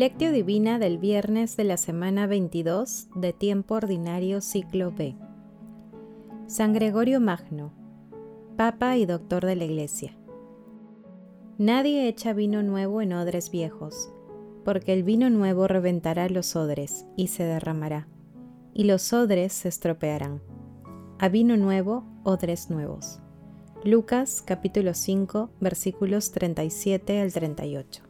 Lectio Divina del viernes de la semana 22 de tiempo ordinario ciclo B. San Gregorio Magno, Papa y Doctor de la Iglesia. Nadie echa vino nuevo en odres viejos, porque el vino nuevo reventará los odres y se derramará, y los odres se estropearán. A vino nuevo, odres nuevos. Lucas capítulo 5 versículos 37 al 38.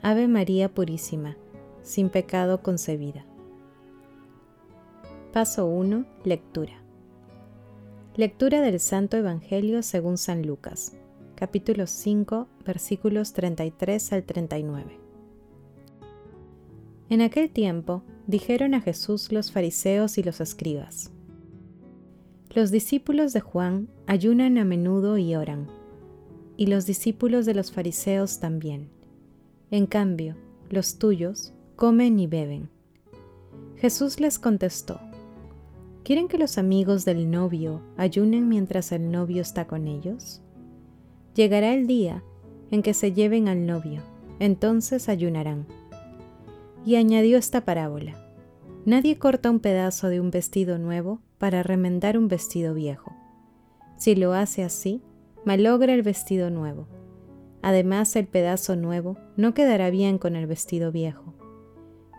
Ave María Purísima, sin pecado concebida. Paso 1. Lectura. Lectura del Santo Evangelio según San Lucas, capítulo 5, versículos 33 al 39. En aquel tiempo dijeron a Jesús los fariseos y los escribas, Los discípulos de Juan ayunan a menudo y oran, y los discípulos de los fariseos también en cambio, los tuyos comen y beben. Jesús les contestó, ¿quieren que los amigos del novio ayunen mientras el novio está con ellos? Llegará el día en que se lleven al novio, entonces ayunarán. Y añadió esta parábola, nadie corta un pedazo de un vestido nuevo para remendar un vestido viejo. Si lo hace así, malogra el vestido nuevo Además, el pedazo nuevo no quedará bien con el vestido viejo.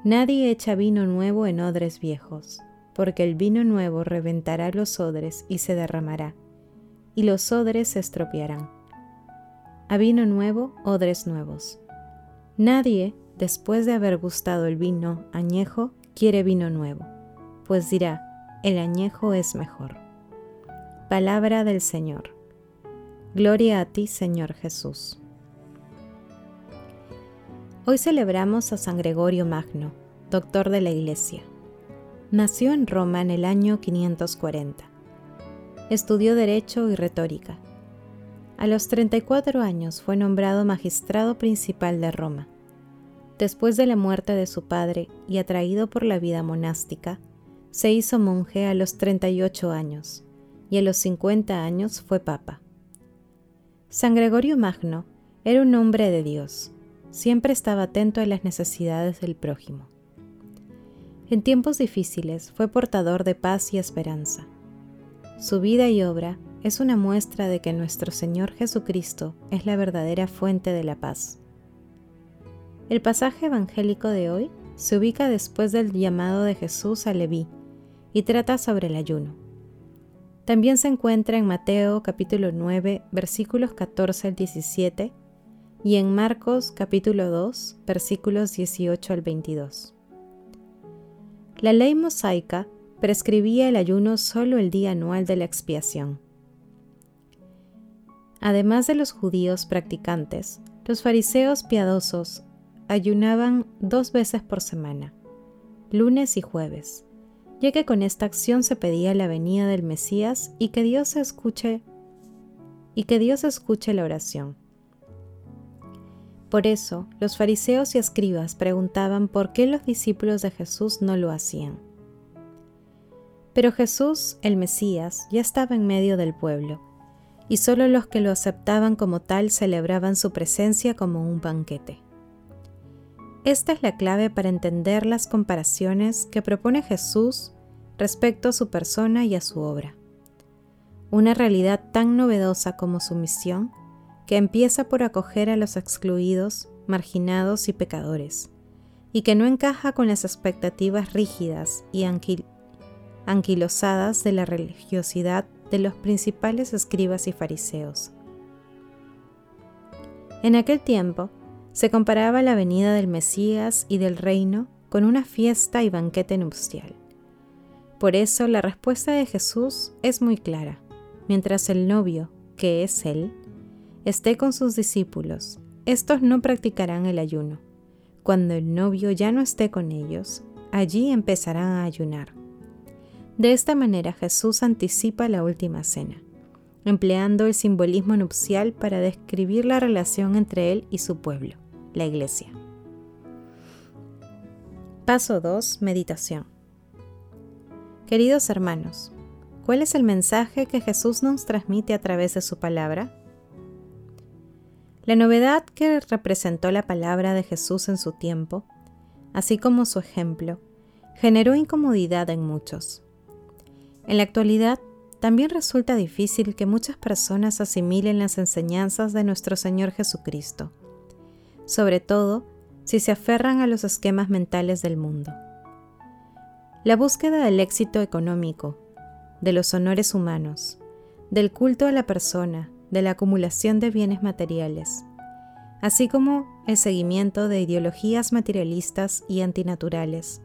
Nadie echa vino nuevo en odres viejos, porque el vino nuevo reventará los odres y se derramará, y los odres se estropearán. A vino nuevo, odres nuevos. Nadie, después de haber gustado el vino añejo, quiere vino nuevo, pues dirá, el añejo es mejor. Palabra del Señor. Gloria a ti, Señor Jesús. Hoy celebramos a San Gregorio Magno, doctor de la Iglesia. Nació en Roma en el año 540. Estudió Derecho y Retórica. A los 34 años fue nombrado magistrado principal de Roma. Después de la muerte de su padre y atraído por la vida monástica, se hizo monje a los 38 años y a los 50 años fue papa. San Gregorio Magno era un hombre de Dios Siempre estaba atento a las necesidades del prójimo. En tiempos difíciles fue portador de paz y esperanza. Su vida y obra es una muestra de que nuestro Señor Jesucristo es la verdadera fuente de la paz. El pasaje evangélico de hoy se ubica después del llamado de Jesús a Leví y trata sobre el ayuno. También se encuentra en Mateo capítulo 9 versículos 14 al 17 y en Marcos capítulo 2 versículos 18 al 22. La ley mosaica prescribía el ayuno solo el día anual de la expiación. Además de los judíos practicantes, los fariseos piadosos ayunaban dos veces por semana, lunes y jueves, ya que con esta acción se pedía la venida del Mesías y que Dios escuche y que Dios escuche la oración. Por eso, los fariseos y escribas preguntaban por qué los discípulos de Jesús no lo hacían. Pero Jesús, el Mesías, ya estaba en medio del pueblo, y solo los que lo aceptaban como tal celebraban su presencia como un banquete. Esta es la clave para entender las comparaciones que propone Jesús respecto a su persona y a su obra. Una realidad tan novedosa como su misión que empieza por acoger a los excluidos, marginados y pecadores, y que no encaja con las expectativas rígidas y anquilosadas de la religiosidad de los principales escribas y fariseos. En aquel tiempo, se comparaba la venida del Mesías y del reino con una fiesta y banquete nupcial. Por eso la respuesta de Jesús es muy clara. Mientras el novio, que es Él, esté con sus discípulos, estos no practicarán el ayuno, cuando el novio ya no esté con ellos, allí empezarán a ayunar. De esta manera Jesús anticipa la última cena, empleando el simbolismo nupcial para describir la relación entre Él y su pueblo, la Iglesia. Paso 2. Meditación. Queridos hermanos, ¿cuál es el mensaje que Jesús nos transmite a través de su palabra? La novedad que representó la palabra de Jesús en su tiempo, así como su ejemplo, generó incomodidad en muchos. En la actualidad, también resulta difícil que muchas personas asimilen las enseñanzas de nuestro Señor Jesucristo, sobre todo si se aferran a los esquemas mentales del mundo. La búsqueda del éxito económico, de los honores humanos, del culto a la persona, de la acumulación de bienes materiales, así como el seguimiento de ideologías materialistas y antinaturales,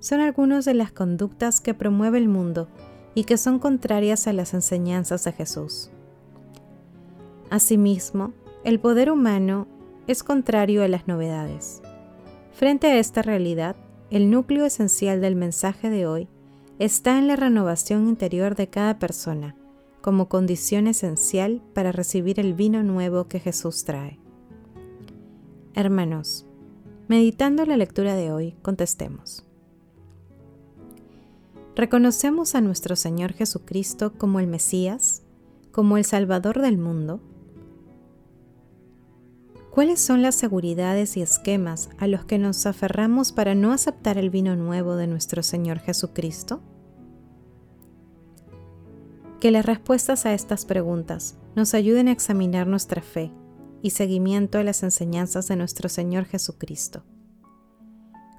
son algunas de las conductas que promueve el mundo y que son contrarias a las enseñanzas de Jesús. Asimismo, el poder humano es contrario a las novedades. Frente a esta realidad, el núcleo esencial del mensaje de hoy está en la renovación interior de cada persona, como condición esencial para recibir el vino nuevo que Jesús trae. Hermanos, meditando la lectura de hoy, contestemos. ¿Reconocemos a nuestro Señor Jesucristo como el Mesías, como el Salvador del mundo? ¿Cuáles son las seguridades y esquemas a los que nos aferramos para no aceptar el vino nuevo de nuestro Señor Jesucristo? Que las respuestas a estas preguntas nos ayuden a examinar nuestra fe y seguimiento a las enseñanzas de nuestro Señor Jesucristo.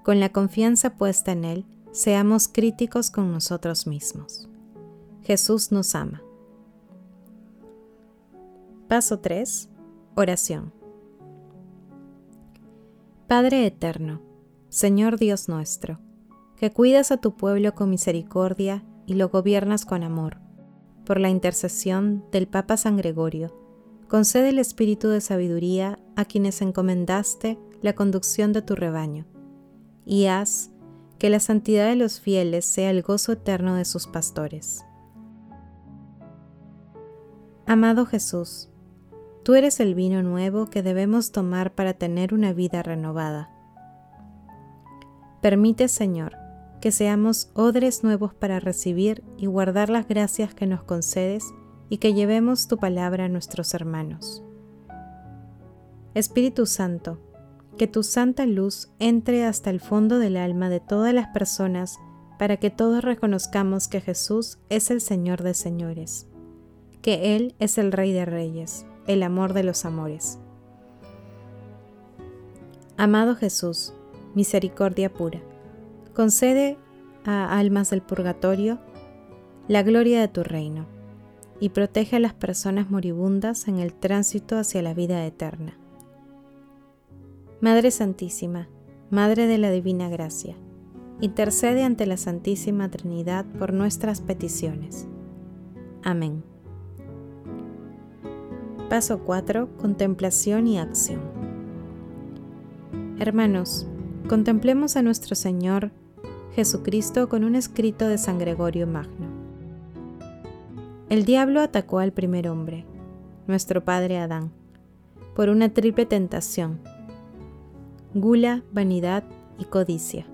Con la confianza puesta en Él, seamos críticos con nosotros mismos. Jesús nos ama. Paso 3. Oración. Padre Eterno, Señor Dios nuestro, que cuidas a tu pueblo con misericordia y lo gobiernas con amor por la intercesión del Papa San Gregorio, concede el espíritu de sabiduría a quienes encomendaste la conducción de tu rebaño, y haz que la santidad de los fieles sea el gozo eterno de sus pastores. Amado Jesús, tú eres el vino nuevo que debemos tomar para tener una vida renovada. Permite, Señor, que seamos odres nuevos para recibir y guardar las gracias que nos concedes y que llevemos tu palabra a nuestros hermanos. Espíritu Santo, que tu santa luz entre hasta el fondo del alma de todas las personas para que todos reconozcamos que Jesús es el Señor de señores, que Él es el Rey de reyes, el amor de los amores. Amado Jesús, misericordia pura concede a almas del purgatorio la gloria de tu reino y protege a las personas moribundas en el tránsito hacia la vida eterna. Madre Santísima, Madre de la Divina Gracia, intercede ante la Santísima Trinidad por nuestras peticiones. Amén. Paso 4. Contemplación y acción. Hermanos, contemplemos a nuestro Señor Jesucristo con un escrito de San Gregorio Magno. El diablo atacó al primer hombre, nuestro padre Adán, por una triple tentación, gula, vanidad y codicia.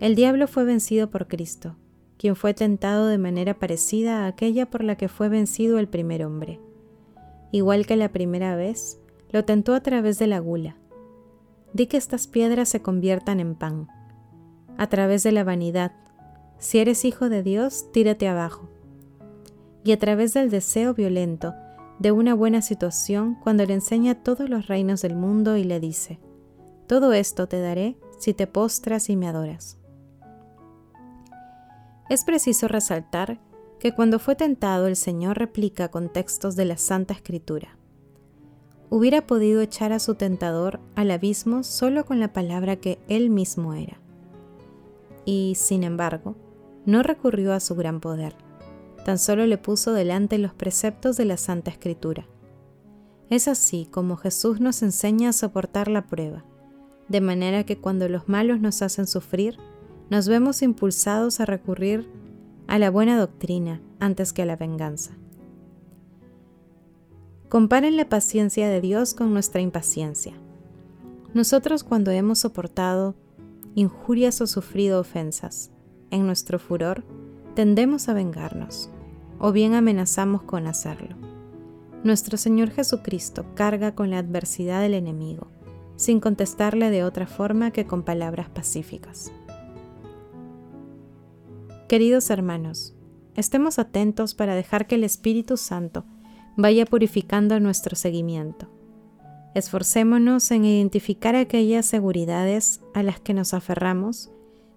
El diablo fue vencido por Cristo, quien fue tentado de manera parecida a aquella por la que fue vencido el primer hombre. Igual que la primera vez, lo tentó a través de la gula. Di que estas piedras se conviertan en pan a través de la vanidad. Si eres hijo de Dios, tírate abajo. Y a través del deseo violento de una buena situación cuando le enseña todos los reinos del mundo y le dice, todo esto te daré si te postras y me adoras. Es preciso resaltar que cuando fue tentado el Señor replica con textos de la Santa Escritura. Hubiera podido echar a su tentador al abismo solo con la palabra que él mismo era y, sin embargo, no recurrió a su gran poder, tan solo le puso delante los preceptos de la Santa Escritura. Es así como Jesús nos enseña a soportar la prueba, de manera que cuando los malos nos hacen sufrir, nos vemos impulsados a recurrir a la buena doctrina antes que a la venganza. Comparen la paciencia de Dios con nuestra impaciencia. Nosotros cuando hemos soportado injurias o sufrido ofensas, en nuestro furor tendemos a vengarnos, o bien amenazamos con hacerlo. Nuestro Señor Jesucristo carga con la adversidad del enemigo, sin contestarle de otra forma que con palabras pacíficas. Queridos hermanos, estemos atentos para dejar que el Espíritu Santo vaya purificando nuestro seguimiento. Esforcémonos en identificar aquellas seguridades a las que nos aferramos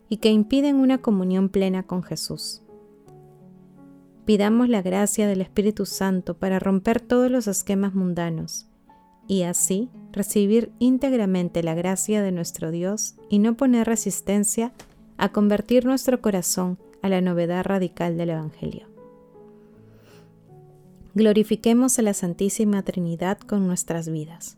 y que impiden una comunión plena con Jesús. Pidamos la gracia del Espíritu Santo para romper todos los esquemas mundanos y así recibir íntegramente la gracia de nuestro Dios y no poner resistencia a convertir nuestro corazón a la novedad radical del Evangelio glorifiquemos a la Santísima Trinidad con nuestras vidas.